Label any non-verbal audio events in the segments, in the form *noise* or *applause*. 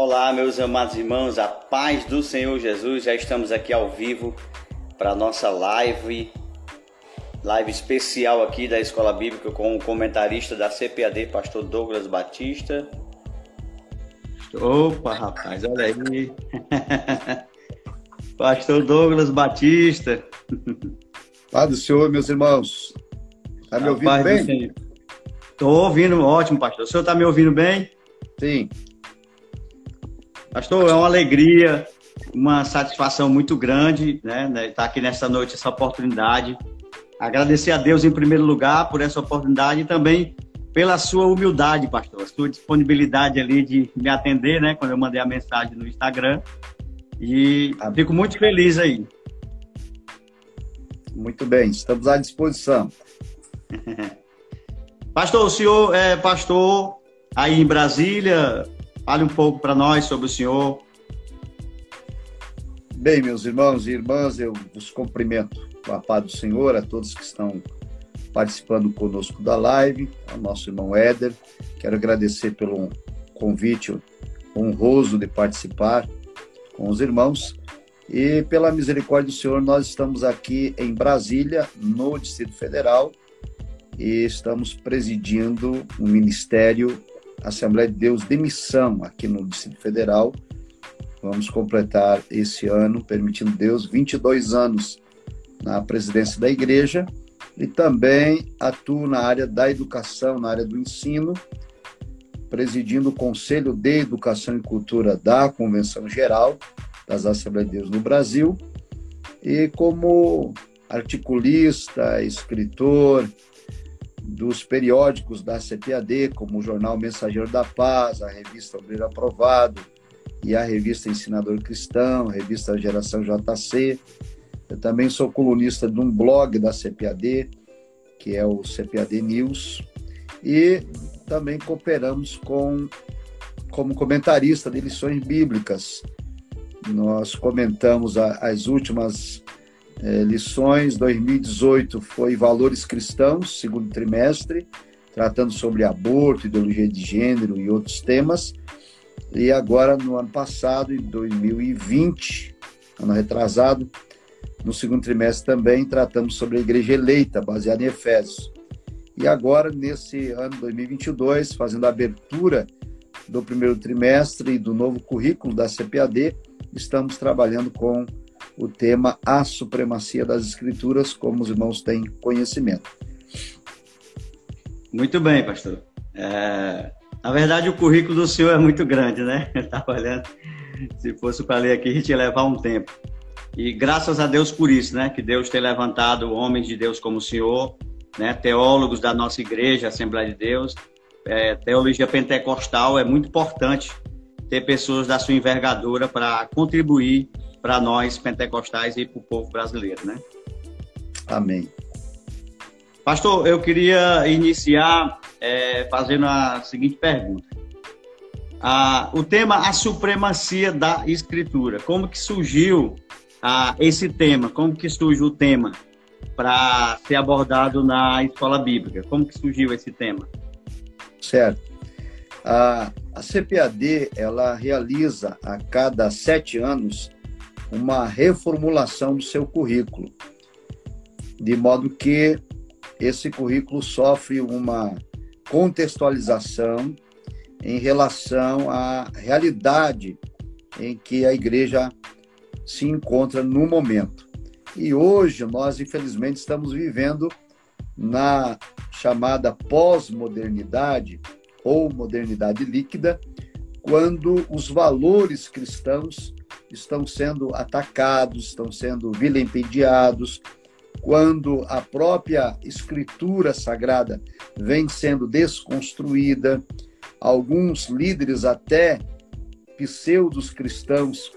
Olá, meus amados irmãos, a paz do Senhor Jesus. Já estamos aqui ao vivo para nossa live, live especial aqui da Escola Bíblica com o comentarista da CPAD, Pastor Douglas Batista. Opa, rapaz, olha aí. *laughs* Pastor Douglas Batista. Paz do Senhor, meus irmãos. Está me ouvindo bem? Estou ouvindo, ótimo, pastor. O senhor está me ouvindo bem? Sim. Pastor, é uma alegria, uma satisfação muito grande, né, estar né, tá aqui nessa noite, essa oportunidade. Agradecer a Deus em primeiro lugar por essa oportunidade e também pela sua humildade, pastor, a sua disponibilidade ali de me atender, né, quando eu mandei a mensagem no Instagram. E fico muito feliz aí. Muito bem, estamos à disposição. *laughs* pastor, o senhor é pastor aí em Brasília, Fale um pouco para nós sobre o senhor. Bem, meus irmãos e irmãs, eu vos cumprimento com a paz do Senhor, a todos que estão participando conosco da live, ao nosso irmão Éder. Quero agradecer pelo convite honroso de participar com os irmãos. E pela misericórdia do Senhor, nós estamos aqui em Brasília, no Distrito Federal, e estamos presidindo um ministério Assembleia de Deus de Missão aqui no Distrito Federal. Vamos completar esse ano, permitindo Deus, 22 anos na presidência da igreja e também atuo na área da educação, na área do ensino, presidindo o Conselho de Educação e Cultura da Convenção Geral das Assembleias de Deus no Brasil e como articulista, escritor, dos periódicos da CPAD, como o Jornal Mensageiro da Paz, a revista Obreiro Aprovado e a revista Ensinador Cristão, a revista Geração JC. Eu também sou colunista de um blog da CPAD, que é o CPAD News, e também cooperamos com como comentarista de lições bíblicas. Nós comentamos as últimas é, lições 2018 foi Valores Cristãos, segundo trimestre, tratando sobre aborto, ideologia de gênero e outros temas. E agora, no ano passado, em 2020, ano retrasado, no segundo trimestre também tratamos sobre a igreja eleita, baseada em Efésios. E agora, nesse ano 2022, fazendo a abertura do primeiro trimestre e do novo currículo da CPAD, estamos trabalhando com o tema A Supremacia das Escrituras, como os irmãos têm conhecimento. Muito bem, pastor. É, na verdade, o currículo do senhor é muito grande, né? *laughs* Estava olhando. Se fosse para ler aqui, a gente ia levar um tempo. E graças a Deus por isso, né? Que Deus tem levantado homens de Deus como o senhor, né? teólogos da nossa igreja, Assembleia de Deus. É, teologia pentecostal é muito importante ter pessoas da sua envergadura para contribuir para nós pentecostais e para o povo brasileiro, né? Amém. Pastor, eu queria iniciar é, fazendo a seguinte pergunta. Ah, o tema a supremacia da escritura. Como que surgiu ah, esse tema? Como que surge o tema para ser abordado na escola bíblica? Como que surgiu esse tema? Certo. A, a CPAD ela realiza a cada sete anos uma reformulação do seu currículo, de modo que esse currículo sofre uma contextualização em relação à realidade em que a igreja se encontra no momento. E hoje nós, infelizmente, estamos vivendo na chamada pós-modernidade ou modernidade líquida, quando os valores cristãos estão sendo atacados, estão sendo vilipendiados, quando a própria escritura sagrada vem sendo desconstruída, alguns líderes até pseudos cristãos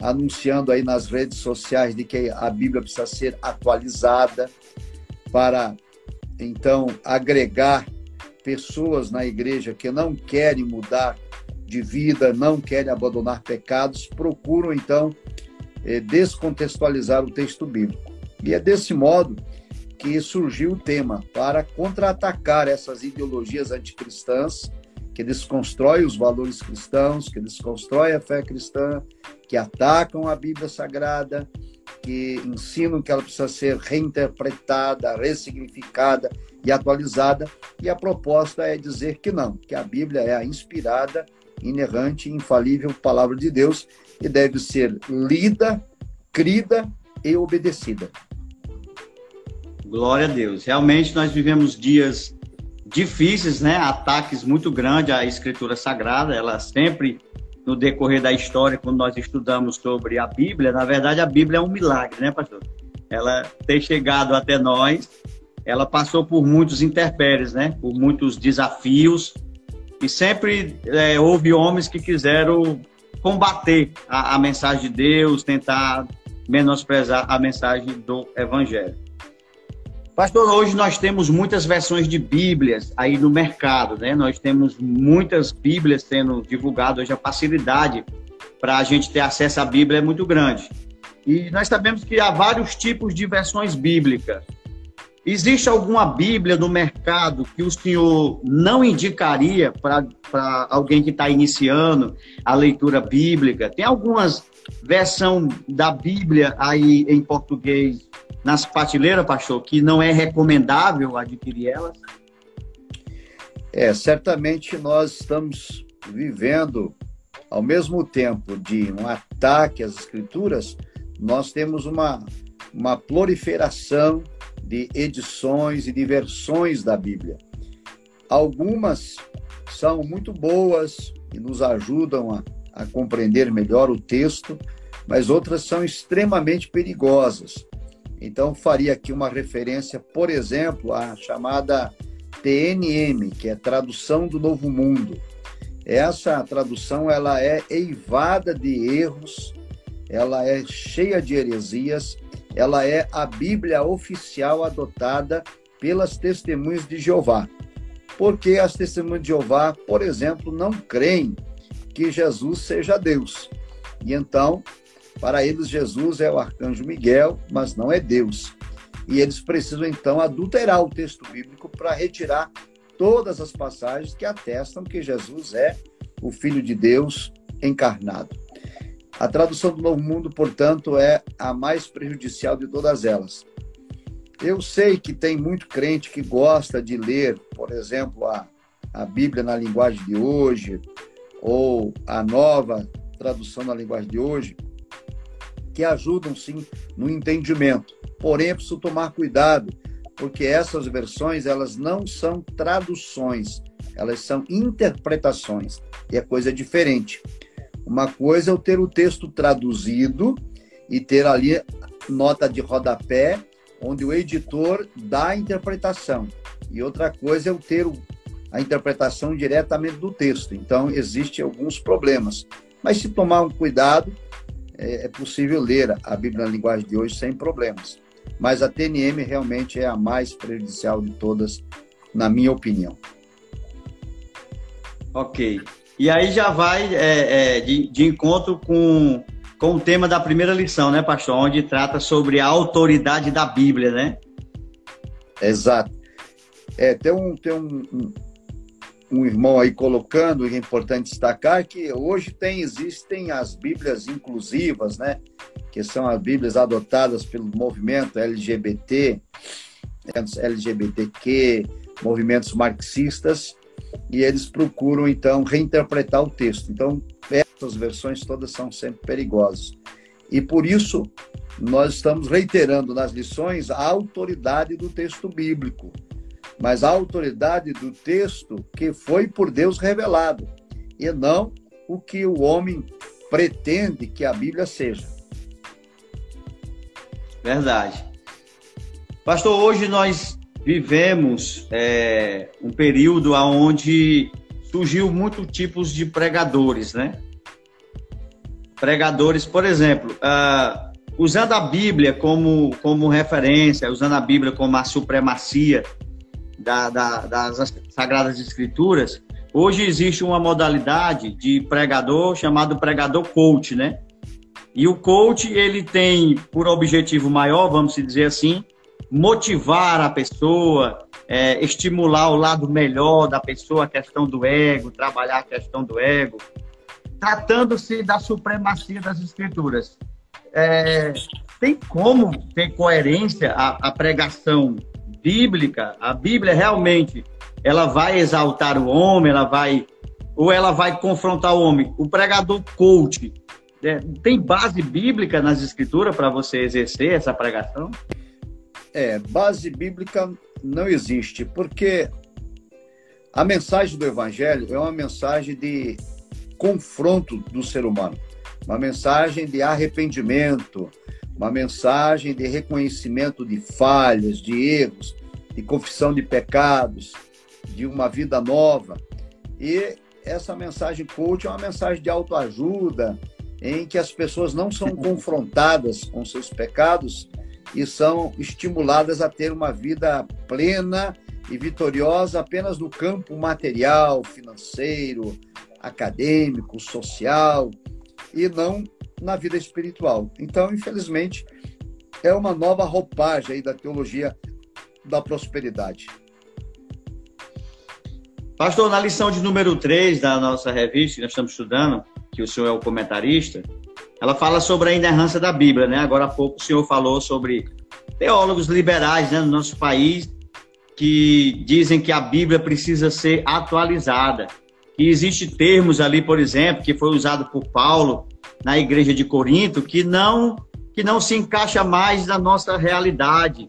anunciando aí nas redes sociais de que a Bíblia precisa ser atualizada para então agregar pessoas na igreja que não querem mudar de vida, não querem abandonar pecados, procuram então eh, descontextualizar o texto bíblico. E é desse modo que surgiu o tema para contra-atacar essas ideologias anticristãs que desconstrói os valores cristãos, que desconstrói a fé cristã, que atacam a Bíblia Sagrada, que ensinam que ela precisa ser reinterpretada, ressignificada e atualizada. E a proposta é dizer que não, que a Bíblia é a inspirada, inerrante infalível palavra de Deus e deve ser lida, crida e obedecida. Glória a Deus. Realmente nós vivemos dias difíceis, né? Ataques muito grandes à Escritura Sagrada. Ela sempre, no decorrer da história, quando nós estudamos sobre a Bíblia, na verdade a Bíblia é um milagre, né, pastor? Ela ter chegado até nós, ela passou por muitos intempéries, né? Por muitos desafios e sempre é, houve homens que quiseram combater a, a mensagem de Deus, tentar menosprezar a mensagem do Evangelho. Pastor, hoje nós temos muitas versões de Bíblias aí no mercado, né? Nós temos muitas Bíblias sendo divulgadas, hoje a facilidade para a gente ter acesso à Bíblia é muito grande. E nós sabemos que há vários tipos de versões bíblicas. Existe alguma Bíblia no mercado que o senhor não indicaria para alguém que está iniciando a leitura bíblica? Tem algumas versão da Bíblia aí em português nas prateleiras, pastor, que não é recomendável adquirir elas? É, certamente nós estamos vivendo, ao mesmo tempo de um ataque às escrituras, nós temos uma, uma proliferação de edições e de versões da Bíblia. Algumas são muito boas e nos ajudam a, a compreender melhor o texto, mas outras são extremamente perigosas então, faria aqui uma referência, por exemplo, à chamada TNM, que é Tradução do Novo Mundo. Essa tradução ela é eivada de erros, ela é cheia de heresias, ela é a Bíblia oficial adotada pelas testemunhas de Jeová. Porque as testemunhas de Jeová, por exemplo, não creem que Jesus seja Deus. E então para eles, Jesus é o arcanjo Miguel, mas não é Deus. E eles precisam, então, adulterar o texto bíblico para retirar todas as passagens que atestam que Jesus é o Filho de Deus encarnado. A tradução do Novo Mundo, portanto, é a mais prejudicial de todas elas. Eu sei que tem muito crente que gosta de ler, por exemplo, a, a Bíblia na linguagem de hoje, ou a nova tradução na linguagem de hoje, que ajudam sim no entendimento. Porém, é preciso tomar cuidado, porque essas versões elas não são traduções, elas são interpretações, e é coisa diferente. Uma coisa é eu ter o texto traduzido e ter ali nota de rodapé, onde o editor dá a interpretação. E outra coisa é eu ter a interpretação diretamente do texto. Então, existem alguns problemas. Mas se tomar um cuidado, é, é possível ler a Bíblia na linguagem de hoje sem problemas. Mas a TNM realmente é a mais prejudicial de todas, na minha opinião. Ok. E aí já vai é, é, de, de, encontro com, com o tema da primeira lição, né, pastor? Onde trata sobre a autoridade da Bíblia, né? Exato. É, tem um, tem um, um um irmão aí colocando, e é importante destacar que hoje tem, existem as Bíblias inclusivas, né? Que são as Bíblias adotadas pelo movimento LGBT, LGBTQ, movimentos marxistas, e eles procuram, então, reinterpretar o texto. Então, essas versões todas são sempre perigosas. E por isso, nós estamos reiterando nas lições a autoridade do texto bíblico mas a autoridade do texto que foi por Deus revelado, e não o que o homem pretende que a Bíblia seja. Verdade. Pastor, hoje nós vivemos é, um período onde surgiu muitos tipos de pregadores, né? Pregadores, por exemplo, uh, usando a Bíblia como, como referência, usando a Bíblia como a supremacia da, da, das Sagradas Escrituras, hoje existe uma modalidade de pregador chamado pregador coach, né? E o coach, ele tem por objetivo maior, vamos dizer assim, motivar a pessoa, é, estimular o lado melhor da pessoa, a questão do ego, trabalhar a questão do ego, tratando-se da supremacia das escrituras. É, tem como ter coerência a, a pregação bíblica? A Bíblia realmente ela vai exaltar o homem, ela vai ou ela vai confrontar o homem? O pregador coach é, tem base bíblica nas escrituras para você exercer essa pregação? É, base bíblica não existe, porque a mensagem do evangelho é uma mensagem de confronto do ser humano, uma mensagem de arrependimento, uma mensagem de reconhecimento de falhas, de erros, de confissão de pecados, de uma vida nova. E essa mensagem coach é uma mensagem de autoajuda, em que as pessoas não são *laughs* confrontadas com seus pecados e são estimuladas a ter uma vida plena e vitoriosa apenas no campo material, financeiro, acadêmico, social e não na vida espiritual. Então, infelizmente, é uma nova roupagem aí da teologia da prosperidade. Pastor, na lição de número 3 da nossa revista, que nós estamos estudando, que o senhor é o comentarista, ela fala sobre a inerrância da Bíblia, né? Agora há pouco o senhor falou sobre teólogos liberais né, no nosso país que dizem que a Bíblia precisa ser atualizada. E existe termos ali, por exemplo, que foi usado por Paulo na igreja de Corinto, que não que não se encaixa mais na nossa realidade,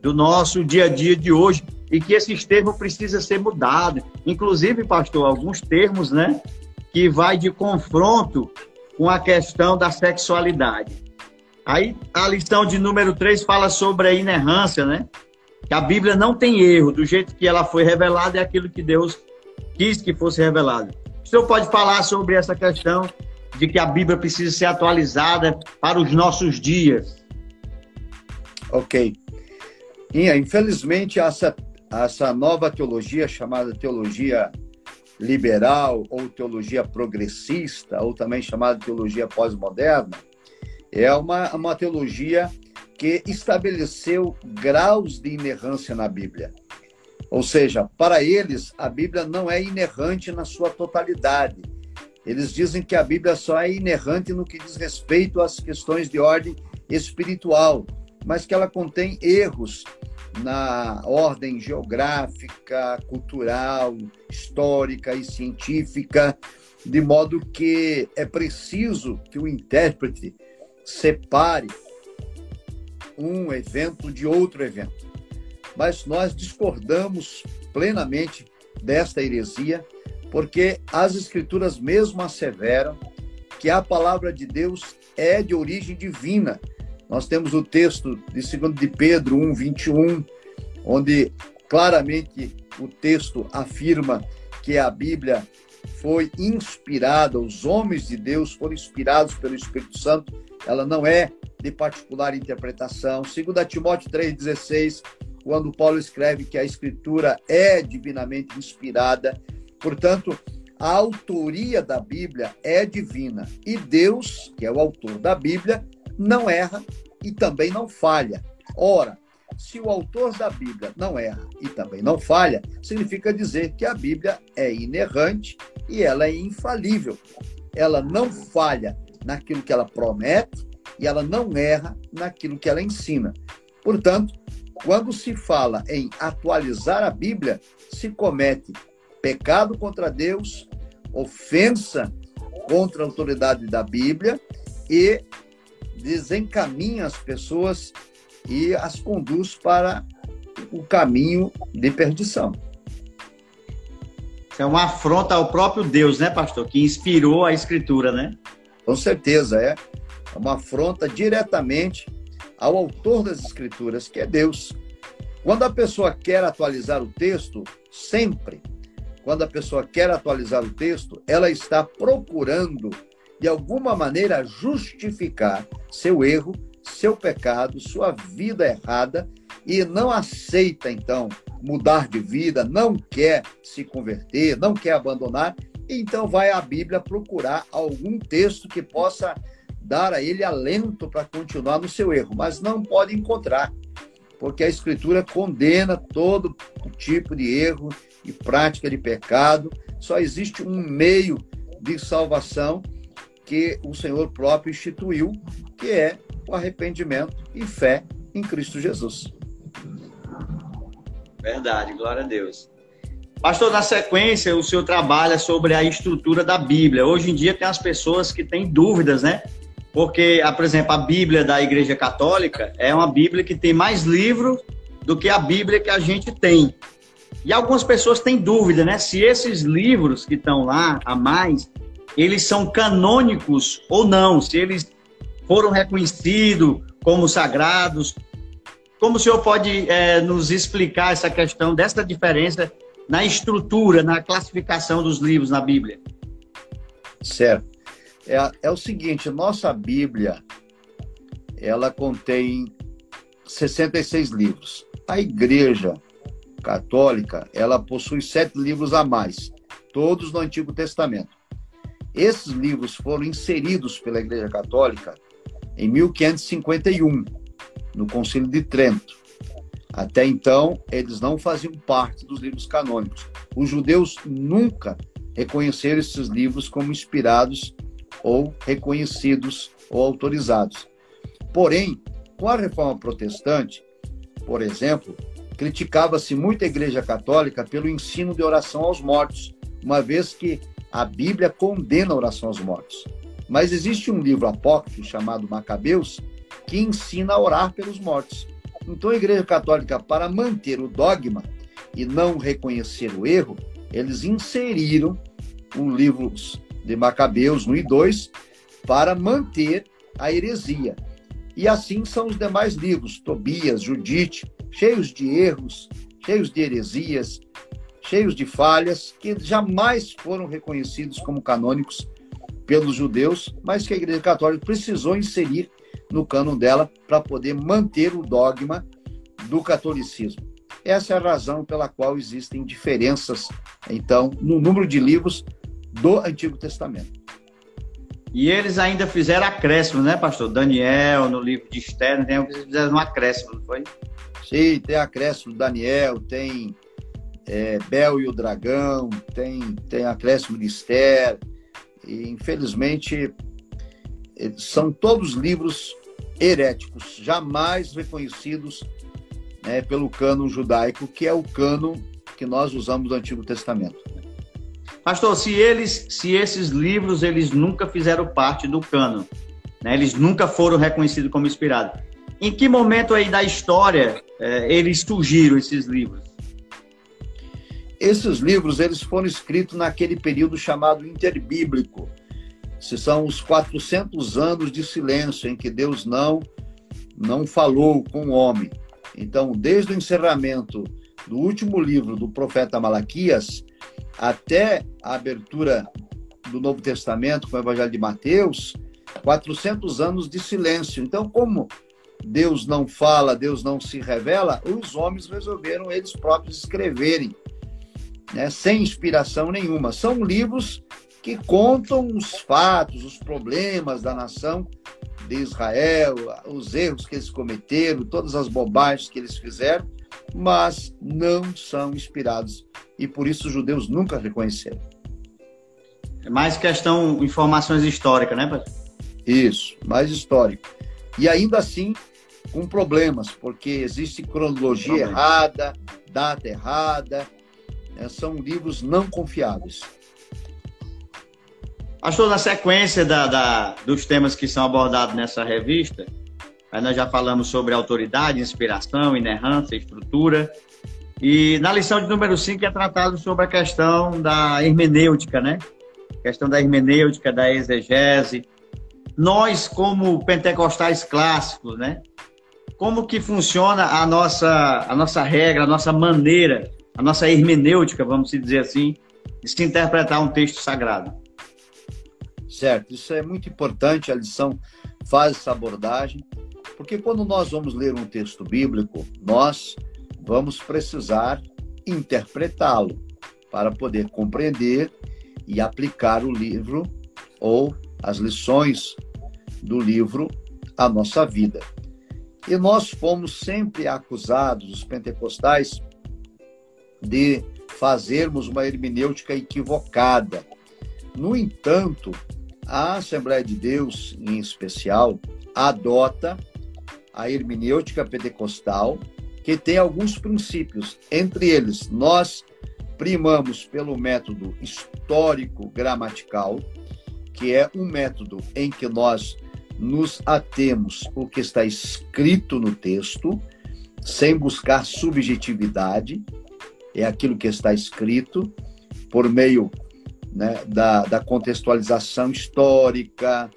do nosso dia a dia de hoje e que esses termos precisam ser mudados. Inclusive, pastor, alguns termos, né, que vai de confronto com a questão da sexualidade. Aí a lição de número 3 fala sobre a inerrância, né? Que a Bíblia não tem erro, do jeito que ela foi revelada é aquilo que Deus quis que fosse revelado. O senhor pode falar sobre essa questão de que a Bíblia precisa ser atualizada para os nossos dias? Ok. Infelizmente, essa essa nova teologia chamada teologia liberal ou teologia progressista, ou também chamada teologia pós-moderna, é uma, uma teologia que estabeleceu graus de inerrância na Bíblia. Ou seja, para eles, a Bíblia não é inerrante na sua totalidade. Eles dizem que a Bíblia só é inerrante no que diz respeito às questões de ordem espiritual, mas que ela contém erros na ordem geográfica, cultural, histórica e científica, de modo que é preciso que o intérprete separe um evento de outro evento. Mas nós discordamos plenamente desta heresia, porque as escrituras mesmo asseveram que a palavra de Deus é de origem divina nós temos o texto de 2 de Pedro 1, 21, onde claramente o texto afirma que a Bíblia foi inspirada, os homens de Deus foram inspirados pelo Espírito Santo, ela não é de particular interpretação. 2 Timóteo 3,16, quando Paulo escreve que a Escritura é divinamente inspirada, portanto, a autoria da Bíblia é divina e Deus, que é o autor da Bíblia, não erra e também não falha. Ora, se o autor da Bíblia não erra e também não falha, significa dizer que a Bíblia é inerrante e ela é infalível. Ela não falha naquilo que ela promete e ela não erra naquilo que ela ensina. Portanto, quando se fala em atualizar a Bíblia, se comete pecado contra Deus, ofensa contra a autoridade da Bíblia e desencaminha as pessoas e as conduz para o caminho de perdição. Isso é uma afronta ao próprio Deus, né, pastor? Que inspirou a escritura, né? Com certeza, é. É uma afronta diretamente ao autor das escrituras, que é Deus. Quando a pessoa quer atualizar o texto, sempre, quando a pessoa quer atualizar o texto, ela está procurando de alguma maneira, justificar seu erro, seu pecado, sua vida errada e não aceita, então, mudar de vida, não quer se converter, não quer abandonar, então vai à Bíblia procurar algum texto que possa dar a ele alento para continuar no seu erro, mas não pode encontrar. porque a Escritura condena todo tipo de erro e prática de pecado. Só existe um meio de salvação que o Senhor próprio instituiu, que é o arrependimento e fé em Cristo Jesus. Verdade, glória a Deus. Pastor, na sequência, o senhor trabalha sobre a estrutura da Bíblia. Hoje em dia tem as pessoas que têm dúvidas, né? Porque, por exemplo, a Bíblia da Igreja Católica é uma Bíblia que tem mais livro do que a Bíblia que a gente tem. E algumas pessoas têm dúvida, né? Se esses livros que estão lá a mais, eles são canônicos ou não, se eles foram reconhecidos como sagrados. Como o senhor pode é, nos explicar essa questão dessa diferença na estrutura, na classificação dos livros na Bíblia? Certo. É, é o seguinte, nossa Bíblia, ela contém 66 livros. A Igreja Católica, ela possui sete livros a mais, todos no Antigo Testamento. Esses livros foram inseridos pela Igreja Católica em 1551, no Concílio de Trento. Até então, eles não faziam parte dos livros canônicos. Os judeus nunca reconheceram esses livros como inspirados ou reconhecidos ou autorizados. Porém, com a reforma protestante, por exemplo, criticava-se muito a Igreja Católica pelo ensino de oração aos mortos, uma vez que a Bíblia condena a oração aos mortos. Mas existe um livro apócrifo chamado Macabeus que ensina a orar pelos mortos. Então, a Igreja Católica, para manter o dogma e não reconhecer o erro, eles inseriram o livro de Macabeus 1 e 2 para manter a heresia. E assim são os demais livros, Tobias, Judite, cheios de erros, cheios de heresias, cheios de falhas, que jamais foram reconhecidos como canônicos pelos judeus, mas que a Igreja Católica precisou inserir no cânon dela para poder manter o dogma do catolicismo. Essa é a razão pela qual existem diferenças, então, no número de livros do Antigo Testamento. E eles ainda fizeram acréscimo, né, pastor? Daniel, no livro de Esther, tem, eles fizeram um acréscimo, não foi? Sim, tem acréscimo Daniel, tem é, Bel e o Dragão, tem, tem acréscimo de Esther. E, infelizmente, são todos livros heréticos, jamais reconhecidos né, pelo cano judaico, que é o cano que nós usamos do Antigo Testamento. Pastor, se eles, se esses livros eles nunca fizeram parte do cano, né, eles nunca foram reconhecidos como inspirados, em que momento aí da história é, eles surgiram esses livros? Esses livros eles foram escritos naquele período chamado interbíblico. Se são os 400 anos de silêncio em que Deus não não falou com o homem. Então, desde o encerramento do último livro do profeta Malaquias até a abertura do Novo Testamento com o Evangelho de Mateus, 400 anos de silêncio. Então, como Deus não fala, Deus não se revela, os homens resolveram eles próprios escreverem, né, sem inspiração nenhuma. São livros que contam os fatos, os problemas da nação de Israel, os erros que eles cometeram, todas as bobagens que eles fizeram, mas não são inspirados e por isso os judeus nunca reconheceram. É mais questão informações históricas, né, pastor? Isso, mais histórico. E ainda assim, com problemas, porque existe cronologia errada, data errada? São livros não confiáveis. Pastor, na sequência da, da, dos temas que são abordados nessa revista, nós já falamos sobre autoridade, inspiração, inerrância, estrutura. E na lição de número 5 é tratado sobre a questão da hermenêutica, né? A questão da hermenêutica, da exegese. Nós, como pentecostais clássicos, né? como que funciona a nossa, a nossa regra, a nossa maneira, a nossa hermenêutica, vamos dizer assim, de se interpretar um texto sagrado. Certo, isso é muito importante, a lição faz essa abordagem, porque quando nós vamos ler um texto bíblico, nós vamos precisar interpretá-lo para poder compreender e aplicar o livro ou as lições do livro à nossa vida. E nós fomos sempre acusados, os pentecostais, de fazermos uma hermenêutica equivocada. No entanto, a Assembleia de Deus, em especial, adota a hermenêutica pentecostal, que tem alguns princípios. Entre eles, nós primamos pelo método histórico-gramatical, que é um método em que nós nos atemos o que está escrito no texto, sem buscar subjetividade, é aquilo que está escrito, por meio né, da, da contextualização histórica,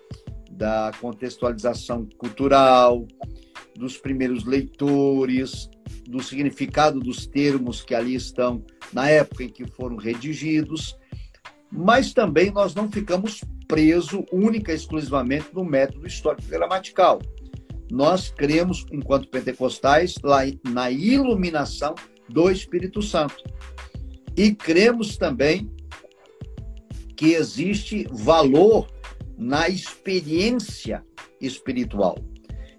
da contextualização cultural, dos primeiros leitores, do significado dos termos que ali estão na época em que foram redigidos, mas também nós não ficamos presos única e exclusivamente no método histórico gramatical. Nós cremos, enquanto pentecostais, lá na iluminação do Espírito Santo. E cremos também que existe valor na experiência espiritual.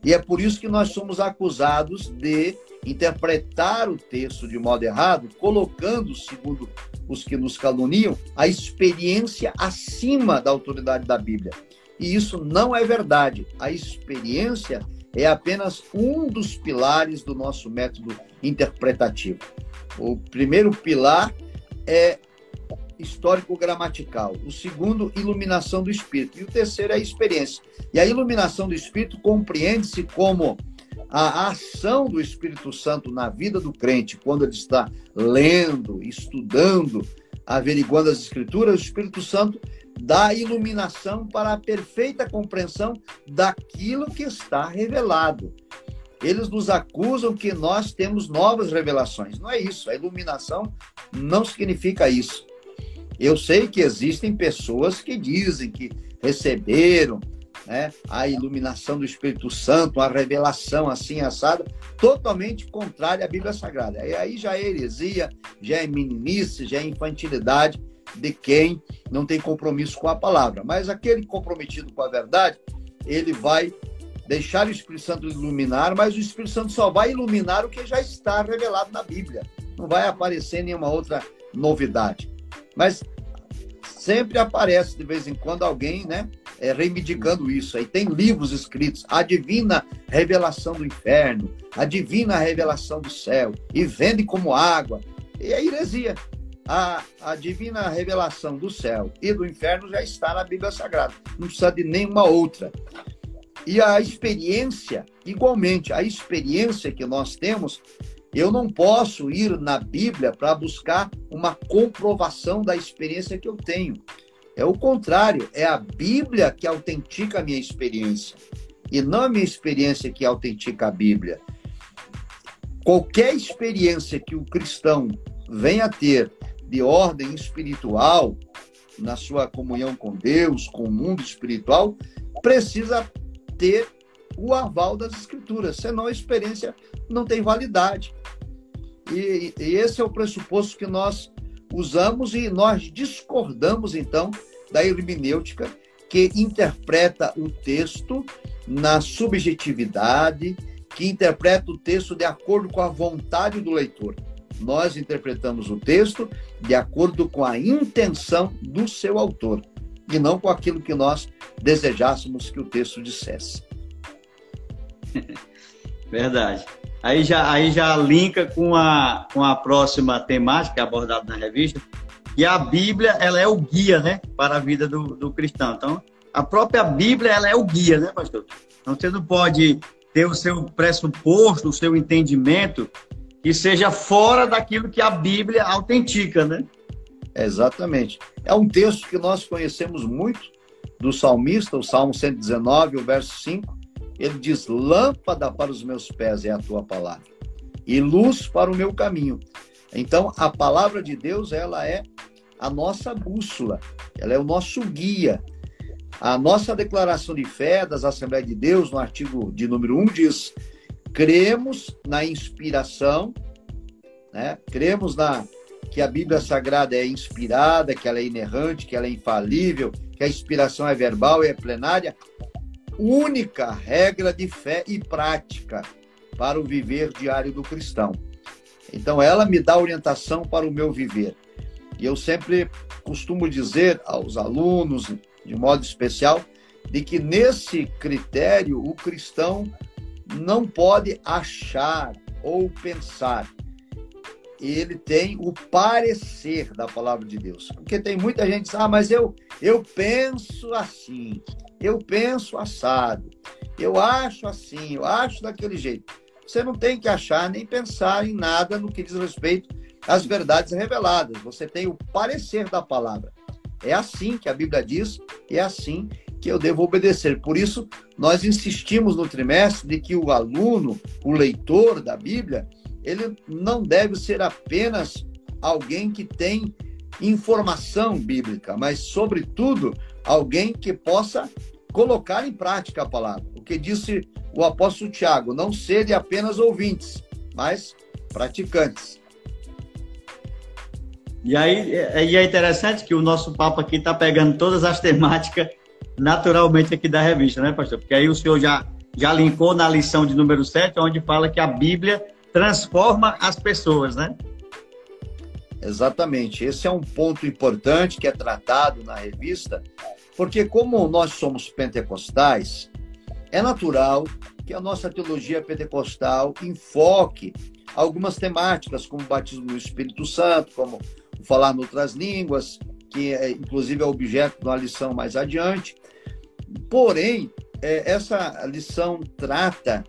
E é por isso que nós somos acusados de interpretar o texto de modo errado, colocando, segundo os que nos caluniam, a experiência acima da autoridade da Bíblia. E isso não é verdade. A experiência é apenas um dos pilares do nosso método interpretativo. O primeiro pilar é histórico-gramatical. O segundo, iluminação do espírito. E o terceiro é a experiência. E a iluminação do espírito compreende-se como a ação do Espírito Santo na vida do crente, quando ele está lendo, estudando, averiguando as Escrituras, o Espírito Santo dá iluminação para a perfeita compreensão daquilo que está revelado. Eles nos acusam que nós temos novas revelações. Não é isso. A iluminação não significa isso. Eu sei que existem pessoas que dizem que receberam né, a iluminação do Espírito Santo, a revelação assim assada, totalmente contrária à Bíblia Sagrada. E aí já é heresia, já é meninice, já é infantilidade de quem não tem compromisso com a palavra. Mas aquele comprometido com a verdade, ele vai deixar o Espírito Santo iluminar, mas o Espírito Santo só vai iluminar o que já está revelado na Bíblia. Não vai aparecer nenhuma outra novidade. Mas sempre aparece de vez em quando alguém, né, é, reivindicando isso. Aí tem livros escritos, a divina revelação do inferno, a divina revelação do céu, e vende como água. E é heresia. A, a divina revelação do céu e do inferno já está na Bíblia Sagrada. Não precisa de nenhuma outra. E a experiência, igualmente, a experiência que nós temos, eu não posso ir na Bíblia para buscar uma comprovação da experiência que eu tenho. É o contrário, é a Bíblia que autentica a minha experiência e não a minha experiência que autentica a Bíblia. Qualquer experiência que o cristão venha a ter de ordem espiritual, na sua comunhão com Deus, com o mundo espiritual, precisa ter o aval das Escrituras, senão a experiência não tem validade. E, e esse é o pressuposto que nós usamos e nós discordamos, então, da hermenêutica que interpreta o texto na subjetividade, que interpreta o texto de acordo com a vontade do leitor. Nós interpretamos o texto de acordo com a intenção do seu autor e não com aquilo que nós desejássemos que o texto dissesse. *laughs* Verdade. Aí já, aí já linka com a, com a próxima temática abordada na revista, e a Bíblia ela é o guia, né, para a vida do, do cristão. Então, a própria Bíblia ela é o guia, né, pastor? Então, você não pode ter o seu pressuposto, o seu entendimento que seja fora daquilo que a Bíblia autentica, né? Exatamente. É um texto que nós conhecemos muito do salmista, o Salmo 119, o verso 5, ele diz: Lâmpada para os meus pés é a tua palavra, e luz para o meu caminho. Então, a palavra de Deus, ela é a nossa bússola, ela é o nosso guia. A nossa declaração de fé das Assembleias de Deus, no artigo de número 1, diz: cremos na inspiração, né? cremos na que a Bíblia Sagrada é inspirada, que ela é inerrante, que ela é infalível, que a inspiração é verbal e é plenária, única regra de fé e prática para o viver diário do cristão. Então, ela me dá orientação para o meu viver. E eu sempre costumo dizer aos alunos, de modo especial, de que nesse critério o cristão não pode achar ou pensar. Ele tem o parecer da palavra de Deus. Porque tem muita gente que diz, ah, mas eu, eu penso assim, eu penso assado, eu acho assim, eu acho daquele jeito. Você não tem que achar nem pensar em nada no que diz respeito às verdades reveladas. Você tem o parecer da palavra. É assim que a Bíblia diz, é assim que eu devo obedecer. Por isso, nós insistimos no trimestre de que o aluno, o leitor da Bíblia, ele não deve ser apenas alguém que tem informação bíblica, mas, sobretudo, alguém que possa colocar em prática a palavra. O que disse o apóstolo Tiago: não sede apenas ouvintes, mas praticantes. E aí e é interessante que o nosso papo aqui está pegando todas as *laughs* temáticas naturalmente aqui da revista, né, pastor? Porque aí o senhor já, já linkou na lição de número 7, onde fala que a Bíblia transforma as pessoas, né? Exatamente. Esse é um ponto importante que é tratado na revista, porque como nós somos pentecostais, é natural que a nossa teologia pentecostal enfoque algumas temáticas, como o batismo no Espírito Santo, como falar em outras línguas, que é, inclusive é objeto de uma lição mais adiante. Porém, é, essa lição trata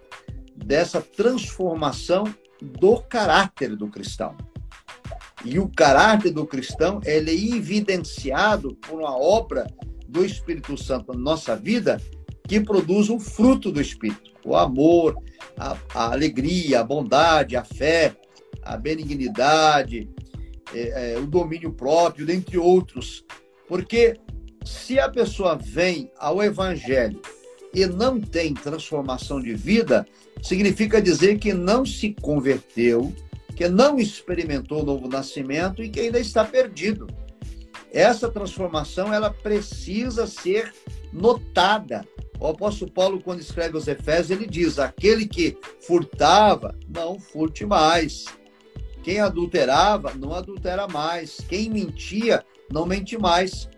dessa transformação do caráter do cristão. E o caráter do cristão ele é evidenciado por uma obra do Espírito Santo na nossa vida que produz o fruto do Espírito: o amor, a, a alegria, a bondade, a fé, a benignidade, é, é, o domínio próprio, dentre outros. Porque se a pessoa vem ao Evangelho e não tem transformação de vida, significa dizer que não se converteu, que não experimentou o novo nascimento e que ainda está perdido. Essa transformação ela precisa ser notada. O apóstolo Paulo, quando escreve aos Efésios, ele diz: aquele que furtava, não furte mais. Quem adulterava, não adultera mais. Quem mentia, não mente mais.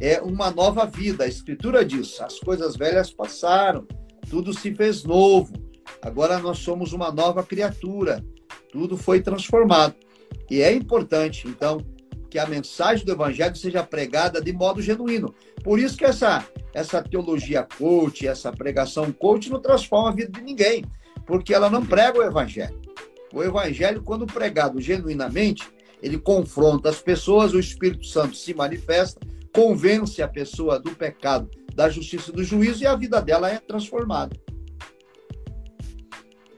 É uma nova vida. A Escritura diz: as coisas velhas passaram, tudo se fez novo. Agora nós somos uma nova criatura. Tudo foi transformado. E é importante, então, que a mensagem do evangelho seja pregada de modo genuíno. Por isso que essa, essa teologia coach, essa pregação coach não transforma a vida de ninguém, porque ela não prega o evangelho. O evangelho, quando pregado genuinamente, ele confronta as pessoas, o Espírito Santo se manifesta, convence a pessoa do pecado, da justiça e do juízo e a vida dela é transformada.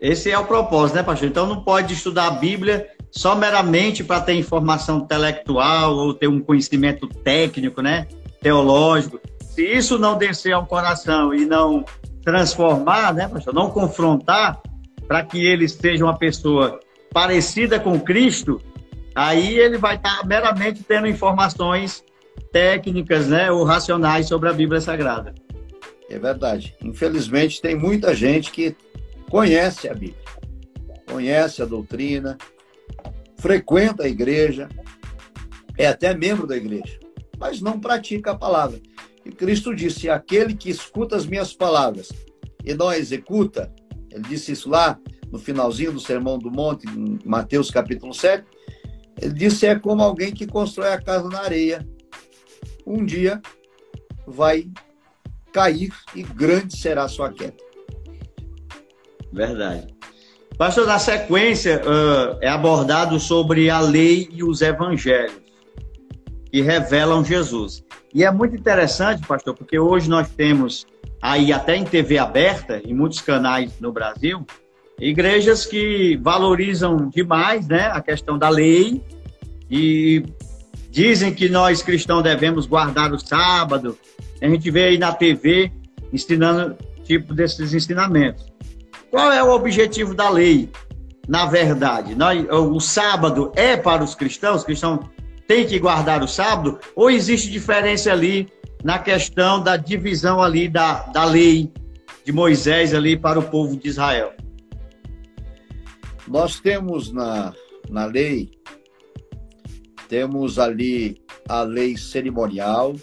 Esse é o propósito, né, pastor? Então não pode estudar a Bíblia só meramente para ter informação intelectual ou ter um conhecimento técnico, né, teológico. Se isso não descer ao coração e não transformar, né, pastor, não confrontar, para que ele seja uma pessoa parecida com Cristo, aí ele vai estar tá meramente tendo informações técnicas, né, ou racionais sobre a Bíblia Sagrada. É verdade. Infelizmente tem muita gente que conhece a Bíblia, conhece a doutrina, frequenta a igreja, é até membro da igreja, mas não pratica a palavra. E Cristo disse: aquele que escuta as minhas palavras e não a executa, ele disse isso lá no finalzinho do Sermão do Monte, em Mateus capítulo 7. Ele disse: é como alguém que constrói a casa na areia. Um dia vai cair e grande será a sua queda. Verdade. Pastor, na sequência uh, é abordado sobre a lei e os evangelhos que revelam Jesus. E é muito interessante, pastor, porque hoje nós temos aí até em TV aberta, em muitos canais no Brasil, igrejas que valorizam demais né, a questão da lei e dizem que nós cristãos devemos guardar o sábado. A gente vê aí na TV ensinando tipo desses ensinamentos. Qual é o objetivo da lei? Na verdade, nós, o sábado é para os cristãos, os cristãos têm que guardar o sábado, ou existe diferença ali na questão da divisão ali da, da lei de Moisés ali para o povo de Israel? Nós temos na, na lei, temos ali a lei cerimonial,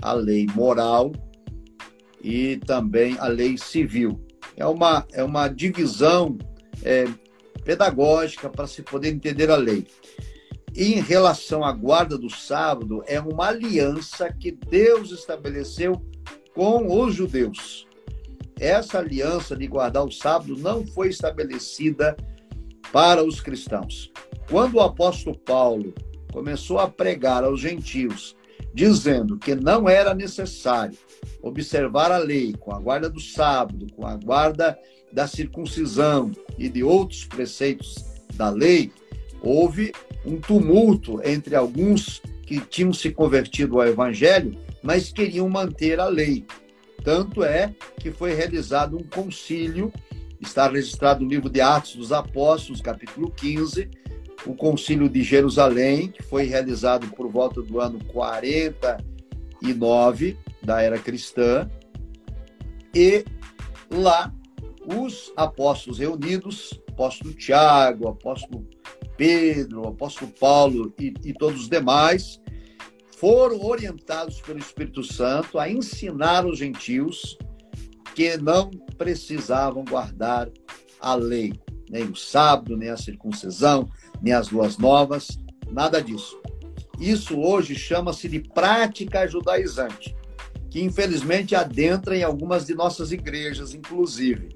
a lei moral e também a lei civil. É uma, é uma divisão é, pedagógica para se poder entender a lei. Em relação à guarda do sábado, é uma aliança que Deus estabeleceu com os judeus. Essa aliança de guardar o sábado não foi estabelecida para os cristãos. Quando o apóstolo Paulo começou a pregar aos gentios, dizendo que não era necessário observar a lei com a guarda do sábado, com a guarda da circuncisão e de outros preceitos da lei, houve um tumulto entre alguns que tinham se convertido ao evangelho, mas queriam manter a lei. Tanto é que foi realizado um concílio, está registrado no livro de Atos dos Apóstolos, capítulo 15, o concílio de Jerusalém, que foi realizado por volta do ano 49 da era cristã, e lá os apóstolos reunidos, apóstolo Tiago, apóstolo Pedro, apóstolo Paulo e, e todos os demais, foram orientados pelo Espírito Santo a ensinar os gentios que não precisavam guardar a lei, nem o sábado, nem a circuncisão, nem as luas novas, nada disso. Isso hoje chama-se de prática judaizante, que infelizmente adentra em algumas de nossas igrejas, inclusive.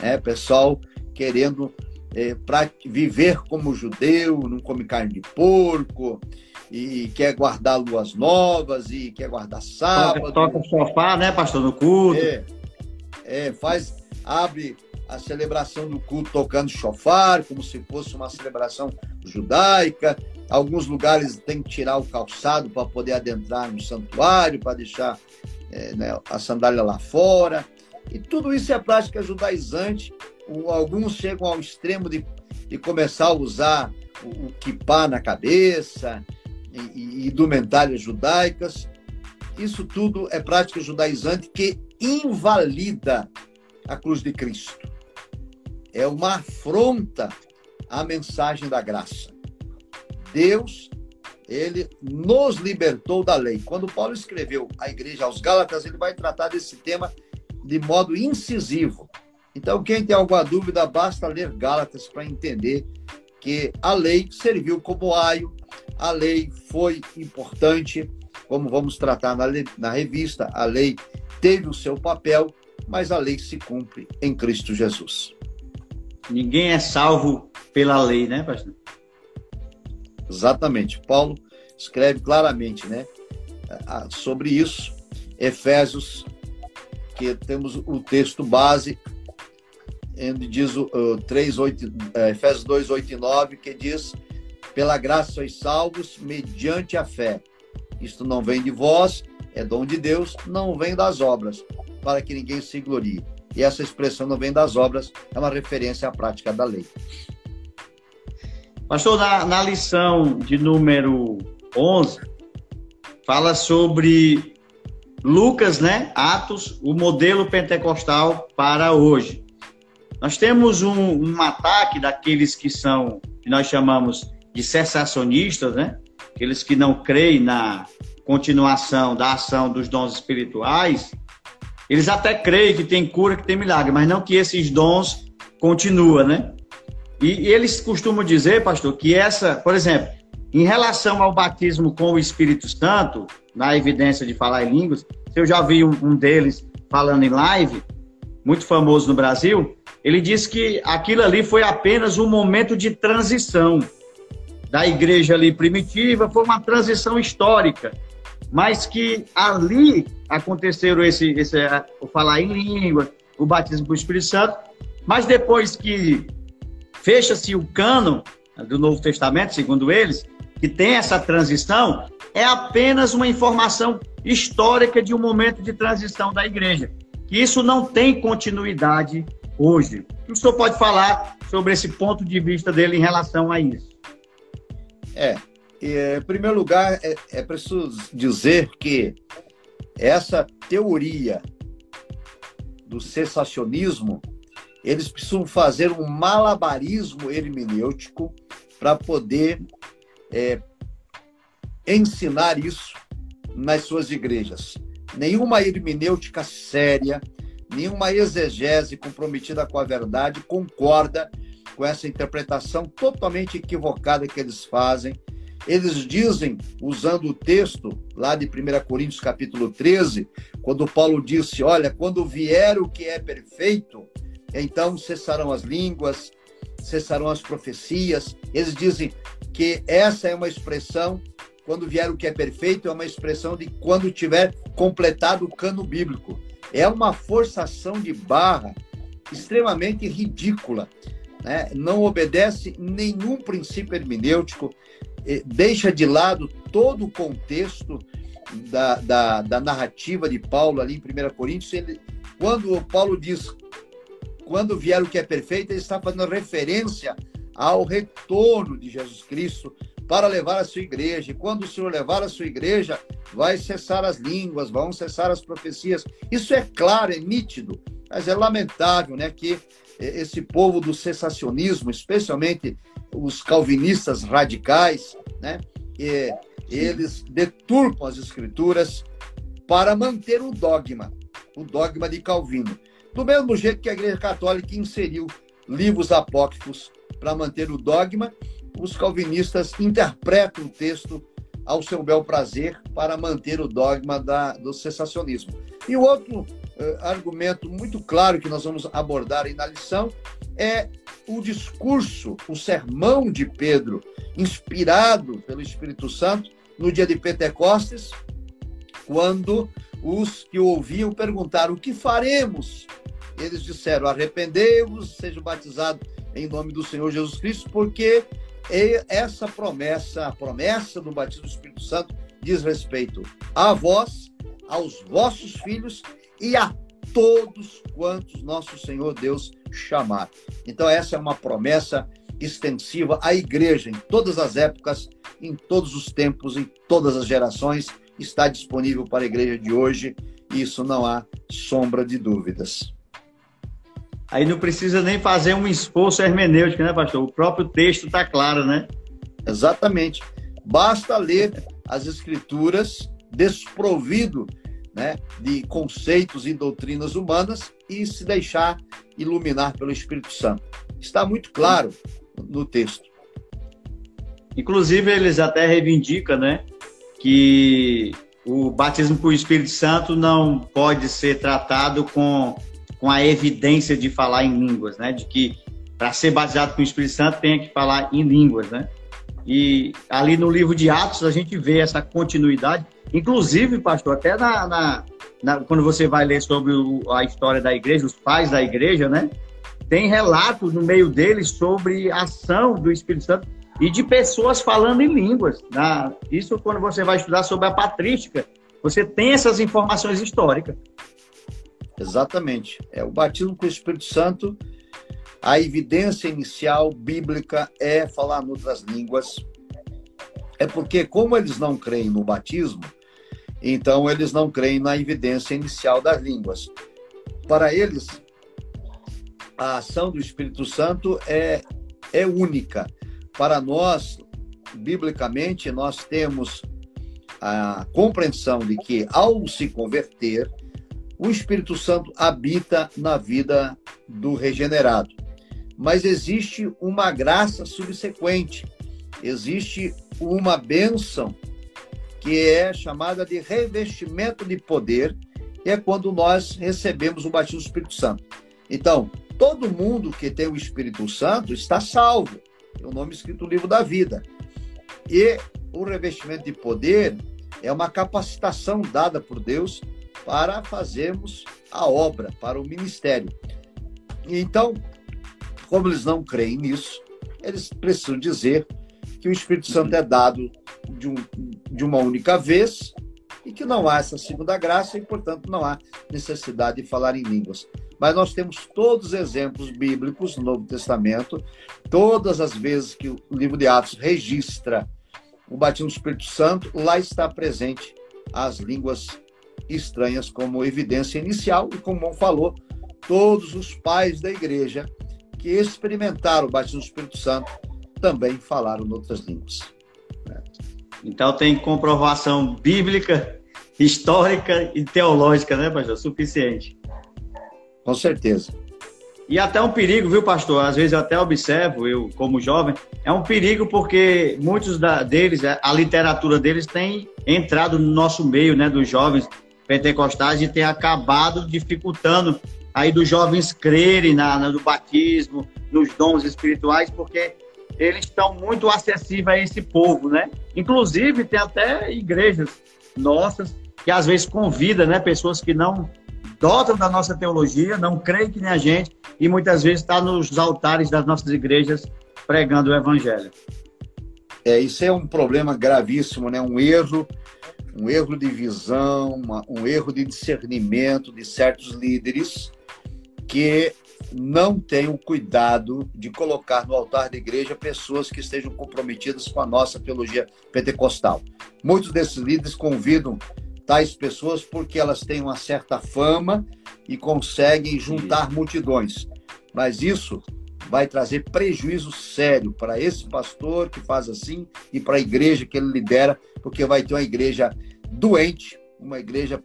É, pessoal querendo é, para viver como judeu, não come carne de porco, e quer guardar luas novas, e quer guardar sábado. Toca o sofá, né, pastor, no culto. É, é, faz, abre a celebração do culto tocando chofar, como se fosse uma celebração judaica. Alguns lugares tem que tirar o calçado para poder adentrar no santuário, para deixar é, né, a sandália lá fora. E tudo isso é prática judaizante alguns chegam ao extremo de, de começar a usar o, o na cabeça e, e indumentárias judaicas. Isso tudo é prática judaizante que invalida a cruz de Cristo. É uma afronta à mensagem da graça. Deus, ele nos libertou da lei. Quando Paulo escreveu a igreja aos Gálatas, ele vai tratar desse tema de modo incisivo. Então, quem tem alguma dúvida, basta ler Gálatas para entender que a lei serviu como aio, a lei foi importante, como vamos tratar na, na revista, a lei teve o seu papel, mas a lei se cumpre em Cristo Jesus. Ninguém é salvo pela lei, né, pastor? Exatamente. Paulo escreve claramente, né, sobre isso. Efésios, que temos o texto base, onde diz o, o 3, 8, é, Efésios 2, 8 e 9, que diz: Pela graça sois salvos mediante a fé. Isto não vem de vós, é dom de Deus, não vem das obras, para que ninguém se glorie. E essa expressão não vem das obras, é uma referência à prática da lei. Pastor, na, na lição de número 11, fala sobre Lucas, né? Atos, o modelo pentecostal para hoje. Nós temos um, um ataque daqueles que são, que nós chamamos de cessacionistas, né? Aqueles que não creem na continuação da ação dos dons espirituais. Eles até creem que tem cura, que tem milagre, mas não que esses dons continuam, né? E, eles costumam dizer, pastor, que essa, por exemplo, em relação ao batismo com o Espírito Santo, na evidência de falar em línguas, eu já vi um deles falando em live, muito famoso no Brasil, ele disse que aquilo ali foi apenas um momento de transição da igreja ali primitiva, foi uma transição histórica, mas que ali aconteceram esse, esse o falar em língua, o batismo com o Espírito Santo, mas depois que fecha-se o cano do Novo Testamento, segundo eles, que tem essa transição, é apenas uma informação histórica de um momento de transição da igreja. Que isso não tem continuidade hoje. O senhor pode falar sobre esse ponto de vista dele em relação a isso? É, em primeiro lugar, é, é preciso dizer que essa teoria do cessacionismo, eles precisam fazer um malabarismo hermenêutico para poder é, ensinar isso nas suas igrejas. Nenhuma hermenêutica séria, nenhuma exegese comprometida com a verdade concorda com essa interpretação totalmente equivocada que eles fazem. Eles dizem, usando o texto lá de 1 Coríntios capítulo 13, quando Paulo disse, olha, quando vier o que é perfeito, então cessarão as línguas, cessarão as profecias. Eles dizem que essa é uma expressão, quando vier o que é perfeito, é uma expressão de quando tiver completado o cano bíblico. É uma forçação de barra extremamente ridícula. Né? Não obedece nenhum princípio hermenêutico, eh, deixa de lado todo o contexto da, da, da narrativa de Paulo ali em 1 Coríntios. Ele, quando Paulo diz quando vier o que é perfeito, ele está fazendo referência ao retorno de Jesus Cristo para levar a sua igreja. E quando o Senhor levar a sua igreja, vai cessar as línguas, vão cessar as profecias. Isso é claro, é nítido, mas é lamentável, né, que esse povo do cessacionismo, especialmente os calvinistas radicais, né, eles deturpam as escrituras para manter o dogma, o dogma de Calvino. Do mesmo jeito que a Igreja Católica inseriu livros apócrifos para manter o dogma, os calvinistas interpretam o texto ao seu bel prazer para manter o dogma da, do cessacionismo. E o outro uh, argumento muito claro que nós vamos abordar aí na lição é o discurso, o sermão de Pedro, inspirado pelo Espírito Santo no dia de Pentecostes, quando os que o ouviam perguntaram: O que faremos? Eles disseram: Arrependei-vos, sejam batizados em nome do Senhor Jesus Cristo, porque essa promessa, a promessa do batismo do Espírito Santo, diz respeito a vós, aos vossos filhos e a todos quantos nosso Senhor Deus chamar. Então, essa é uma promessa extensiva à igreja em todas as épocas, em todos os tempos, em todas as gerações, está disponível para a igreja de hoje, e isso não há sombra de dúvidas. Aí não precisa nem fazer um esforço hermenêutico, né, pastor? O próprio texto está claro, né? Exatamente. Basta ler as escrituras desprovido né, de conceitos e doutrinas humanas e se deixar iluminar pelo Espírito Santo. Está muito claro no texto. Inclusive, eles até reivindicam né, que o batismo por Espírito Santo não pode ser tratado com com a evidência de falar em línguas, né? De que para ser batizado com o Espírito Santo tem que falar em línguas, né? E ali no livro de Atos a gente vê essa continuidade, inclusive, pastor, até na, na, na quando você vai ler sobre o, a história da igreja, os pais da igreja, né? Tem relatos no meio deles sobre a ação do Espírito Santo e de pessoas falando em línguas. Né? Isso quando você vai estudar sobre a patrística, você tem essas informações históricas. Exatamente. É o batismo com o Espírito Santo. A evidência inicial bíblica é falar em outras línguas. É porque, como eles não creem no batismo, então eles não creem na evidência inicial das línguas. Para eles, a ação do Espírito Santo é, é única. Para nós, biblicamente, nós temos a compreensão de que, ao se converter, o Espírito Santo habita na vida do regenerado. Mas existe uma graça subsequente, existe uma bênção que é chamada de revestimento de poder, e é quando nós recebemos o batismo do Espírito Santo. Então, todo mundo que tem o Espírito Santo está salvo. É o nome escrito no livro da vida. E o revestimento de poder é uma capacitação dada por Deus para fazermos a obra, para o ministério. Então, como eles não creem nisso, eles precisam dizer que o Espírito Santo é dado de, um, de uma única vez e que não há essa segunda graça e, portanto, não há necessidade de falar em línguas. Mas nós temos todos os exemplos bíblicos no Novo Testamento, todas as vezes que o livro de Atos registra o batismo do Espírito Santo, lá está presente as línguas estranhas como evidência inicial, e como o falou, todos os pais da igreja que experimentaram o batismo do Espírito Santo também falaram outras línguas. Então tem comprovação bíblica, histórica e teológica, né, pastor? Suficiente. Com certeza. E até um perigo, viu, pastor? Às vezes eu até observo, eu como jovem, é um perigo porque muitos da, deles, a literatura deles tem entrado no nosso meio, né, dos jovens pentecostais e tem acabado dificultando aí dos jovens crerem na, na, no batismo, nos dons espirituais, porque eles estão muito acessíveis a esse povo, né? Inclusive, tem até igrejas nossas que às vezes convida, né, pessoas que não dotam da nossa teologia, não creem que nem a gente, e muitas vezes está nos altares das nossas igrejas pregando o evangelho. É, isso é um problema gravíssimo, né? Um erro, um erro de visão, uma, um erro de discernimento de certos líderes que não têm o cuidado de colocar no altar da igreja pessoas que estejam comprometidas com a nossa teologia pentecostal. Muitos desses líderes convidam tais pessoas porque elas têm uma certa fama e conseguem juntar multidões. Mas isso vai trazer prejuízo sério para esse pastor que faz assim e para a igreja que ele lidera, porque vai ter uma igreja doente, uma igreja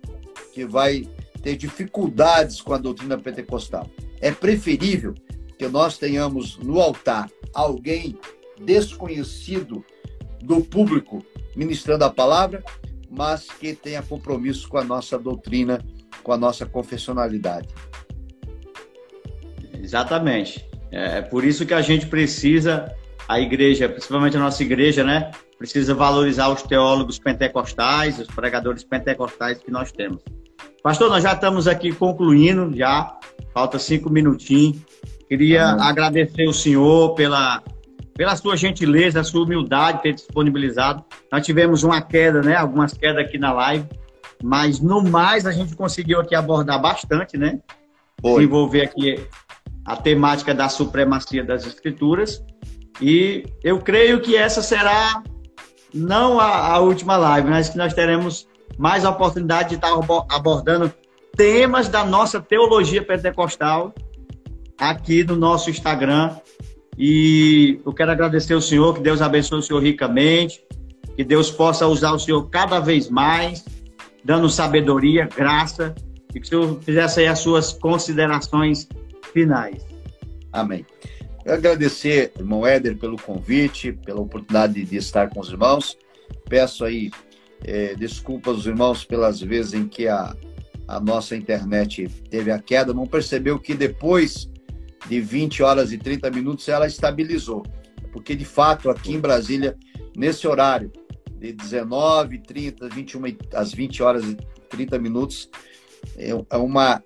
que vai ter dificuldades com a doutrina pentecostal. É preferível que nós tenhamos no altar alguém desconhecido do público ministrando a palavra, mas que tenha compromisso com a nossa doutrina, com a nossa confessionalidade. Exatamente. É, é por isso que a gente precisa, a igreja, principalmente a nossa igreja, né? Precisa valorizar os teólogos pentecostais, os pregadores pentecostais que nós temos. Pastor, nós já estamos aqui concluindo, já falta cinco minutinhos. Queria uhum. agradecer o senhor pela, pela sua gentileza, a sua humildade ter disponibilizado. Nós tivemos uma queda, né? Algumas quedas aqui na live, mas no mais a gente conseguiu aqui abordar bastante, né? Foi. Envolver aqui a temática da supremacia das escrituras. E eu creio que essa será não a, a última live, mas que nós teremos mais a oportunidade de estar abordando temas da nossa teologia pentecostal aqui no nosso Instagram. E eu quero agradecer ao Senhor, que Deus abençoe o Senhor ricamente, que Deus possa usar o Senhor cada vez mais, dando sabedoria, graça, e que o Senhor fizesse aí as suas considerações finais. Amém. Eu agradecer, irmão Éder, pelo convite, pela oportunidade de estar com os irmãos. Peço aí é, desculpas aos irmãos pelas vezes em que a, a nossa internet teve a queda. Não percebeu que depois de 20 horas e 30 minutos ela estabilizou. Porque, de fato, aqui em Brasília, nesse horário, de 19, 30, 21 às 20 horas e 30 minutos, é, é uma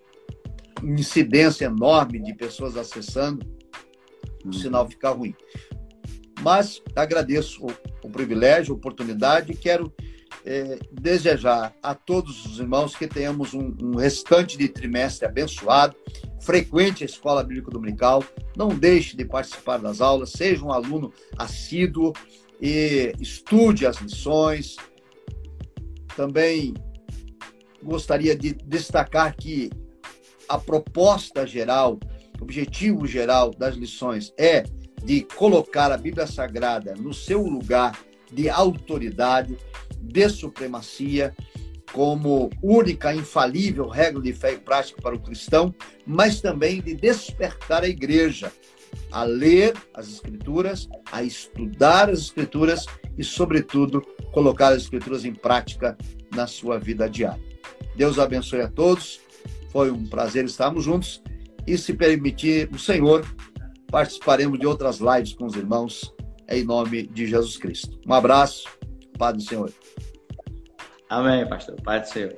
incidência enorme de pessoas acessando, o uhum. sinal fica ruim. Mas agradeço o, o privilégio, a oportunidade e quero é, desejar a todos os irmãos que tenhamos um, um, restante de trimestre abençoado, frequente a Escola Bíblica Dominical, não deixe de participar das aulas, seja um aluno assíduo e estude as lições. Também gostaria de destacar que a proposta geral, objetivo geral das lições é de colocar a Bíblia Sagrada no seu lugar de autoridade, de supremacia, como única, infalível regra de fé e prática para o cristão, mas também de despertar a igreja a ler as Escrituras, a estudar as Escrituras e, sobretudo, colocar as Escrituras em prática na sua vida diária. Deus abençoe a todos. Foi um prazer estarmos juntos e, se permitir o Senhor, participaremos de outras lives com os irmãos em nome de Jesus Cristo. Um abraço, Pai do Senhor. Amém, pastor. Pai do Senhor.